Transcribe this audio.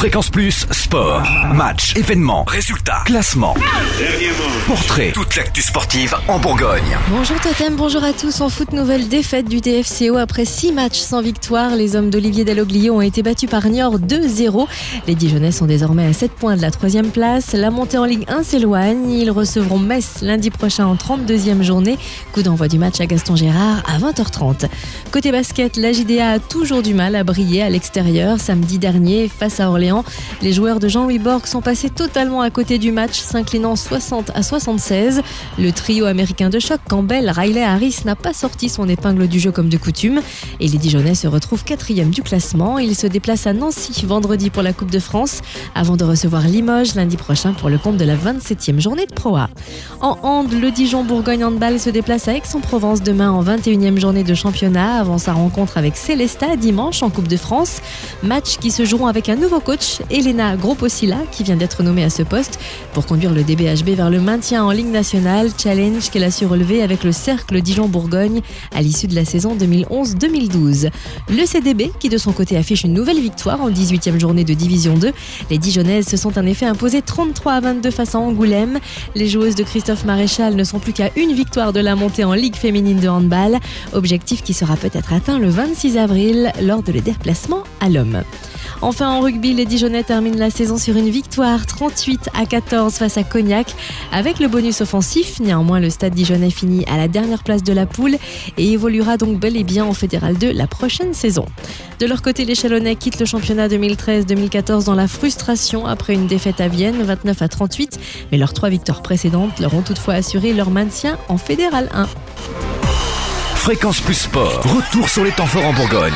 Fréquence Plus, sport, match, événements, résultats, classement, portrait, toute l'actu sportive en Bourgogne. Bonjour Totem, bonjour à tous. En foot, nouvelle défaite du TFCO après 6 matchs sans victoire. Les hommes d'Olivier Dalloglio ont été battus par Niort 2-0. Les Dijonais sont désormais à 7 points de la troisième place. La montée en Ligue 1 s'éloigne. Ils recevront Metz lundi prochain en 32e journée. Coup d'envoi du match à Gaston Gérard à 20h30. Côté basket, la JDA a toujours du mal à briller à l'extérieur. Samedi dernier, face à Orléans, les joueurs de Jean-Louis Borg sont passés totalement à côté du match, s'inclinant 60 à 76. Le trio américain de choc, Campbell, Riley Harris, n'a pas sorti son épingle du jeu comme de coutume. Et les Dijonais se retrouvent quatrième du classement. Ils se déplacent à Nancy vendredi pour la Coupe de France, avant de recevoir Limoges lundi prochain pour le compte de la 27e journée de Pro A. En hand, le Dijon Bourgogne Handball se déplace à Aix-en-Provence demain en 21e journée de championnat avant sa rencontre avec Célesta dimanche en Coupe de France. Match qui se joueront avec un nouveau coach Elena Groposilla, qui vient d'être nommée à ce poste pour conduire le DBHB vers le maintien en Ligue nationale, challenge qu'elle a su relever avec le Cercle Dijon-Bourgogne à l'issue de la saison 2011-2012. Le CDB, qui de son côté affiche une nouvelle victoire en 18e journée de Division 2. Les Dijonnaises se sont en effet imposées 33 à 22 face à Angoulême. Les joueuses de Christophe Maréchal ne sont plus qu'à une victoire de la montée en Ligue féminine de handball, objectif qui sera peut-être atteint le 26 avril lors de le déplacement à l'homme. Enfin en rugby, les Dijonais terminent la saison sur une victoire 38 à 14 face à Cognac avec le bonus offensif. Néanmoins, le stade Dijonais finit à la dernière place de la poule et évoluera donc bel et bien en Fédéral 2 la prochaine saison. De leur côté, les Chalonnais quittent le championnat 2013-2014 dans la frustration après une défaite à Vienne 29 à 38, mais leurs trois victoires précédentes leur ont toutefois assuré leur maintien en Fédéral 1. Fréquence Plus Sport, retour sur les temps forts en Bourgogne.